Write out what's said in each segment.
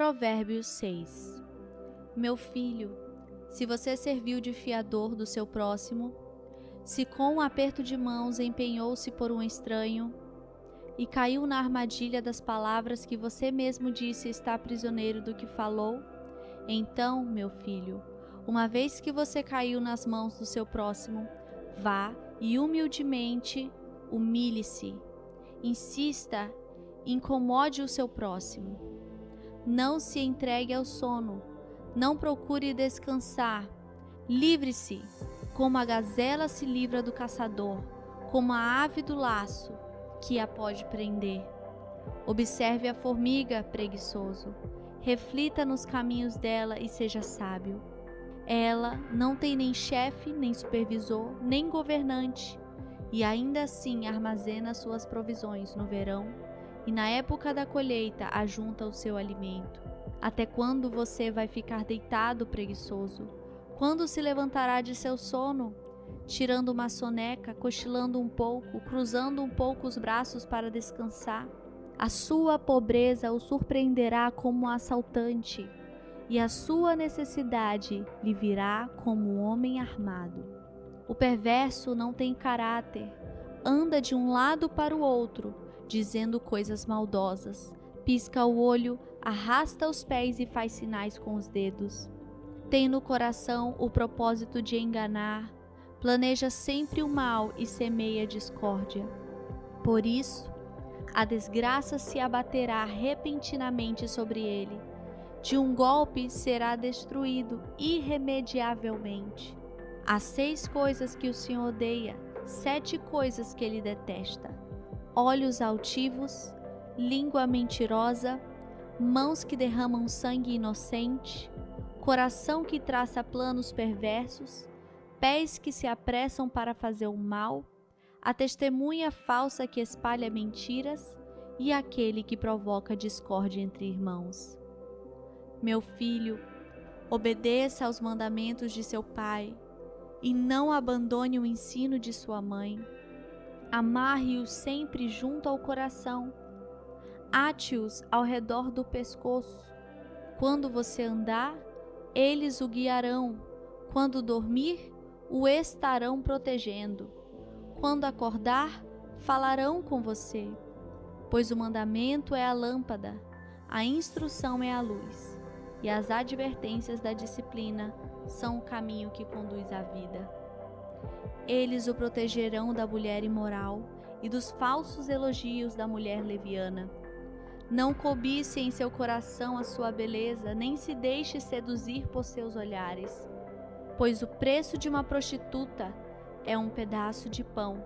Provérbios 6 Meu filho, se você serviu de fiador do seu próximo, se com um aperto de mãos empenhou-se por um estranho e caiu na armadilha das palavras que você mesmo disse estar prisioneiro do que falou, então, meu filho, uma vez que você caiu nas mãos do seu próximo, vá e humildemente humilhe-se. Insista, incomode o seu próximo. Não se entregue ao sono. Não procure descansar. Livre-se, como a gazela se livra do caçador, como a ave do laço, que a pode prender. Observe a formiga, preguiçoso. Reflita nos caminhos dela e seja sábio. Ela não tem nem chefe, nem supervisor, nem governante, e ainda assim armazena suas provisões no verão e na época da colheita ajunta o seu alimento. Até quando você vai ficar deitado, preguiçoso? Quando se levantará de seu sono? Tirando uma soneca, cochilando um pouco, cruzando um pouco os braços para descansar? A sua pobreza o surpreenderá como um assaltante, e a sua necessidade lhe virá como um homem armado. O perverso não tem caráter, anda de um lado para o outro, dizendo coisas maldosas. Pisca o olho, arrasta os pés e faz sinais com os dedos. Tem no coração o propósito de enganar, planeja sempre o mal e semeia discórdia. Por isso, a desgraça se abaterá repentinamente sobre ele. De um golpe será destruído irremediavelmente. Há seis coisas que o Senhor odeia, sete coisas que ele detesta olhos altivos, língua mentirosa, mãos que derramam sangue inocente, coração que traça planos perversos, pés que se apressam para fazer o mal, a testemunha falsa que espalha mentiras e aquele que provoca discórdia entre irmãos. Meu filho, obedeça aos mandamentos de seu pai e não abandone o ensino de sua mãe amarre-os sempre junto ao coração, ate-os ao redor do pescoço. Quando você andar, eles o guiarão, quando dormir, o estarão protegendo. Quando acordar, falarão com você, pois o mandamento é a lâmpada, a instrução é a luz, e as advertências da disciplina são o caminho que conduz à vida. Eles o protegerão da mulher imoral e dos falsos elogios da mulher leviana. Não cobice em seu coração a sua beleza, nem se deixe seduzir por seus olhares, pois o preço de uma prostituta é um pedaço de pão,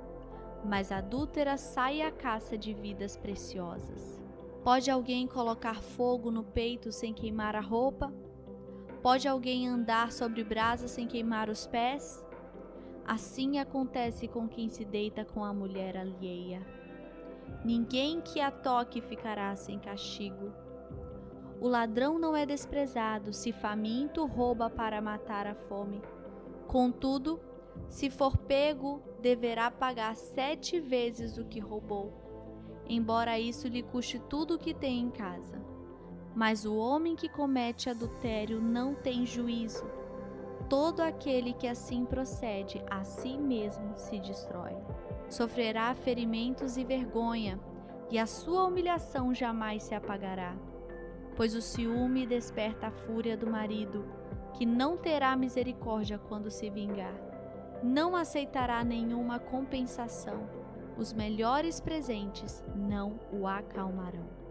mas a adúltera sai à caça de vidas preciosas. Pode alguém colocar fogo no peito sem queimar a roupa? Pode alguém andar sobre brasa sem queimar os pés? Assim acontece com quem se deita com a mulher alheia. Ninguém que a toque ficará sem castigo. O ladrão não é desprezado, se faminto rouba para matar a fome. Contudo, se for pego, deverá pagar sete vezes o que roubou, embora isso lhe custe tudo o que tem em casa. Mas o homem que comete adultério não tem juízo Todo aquele que assim procede, a si mesmo se destrói. Sofrerá ferimentos e vergonha, e a sua humilhação jamais se apagará. Pois o ciúme desperta a fúria do marido, que não terá misericórdia quando se vingar. Não aceitará nenhuma compensação. Os melhores presentes não o acalmarão.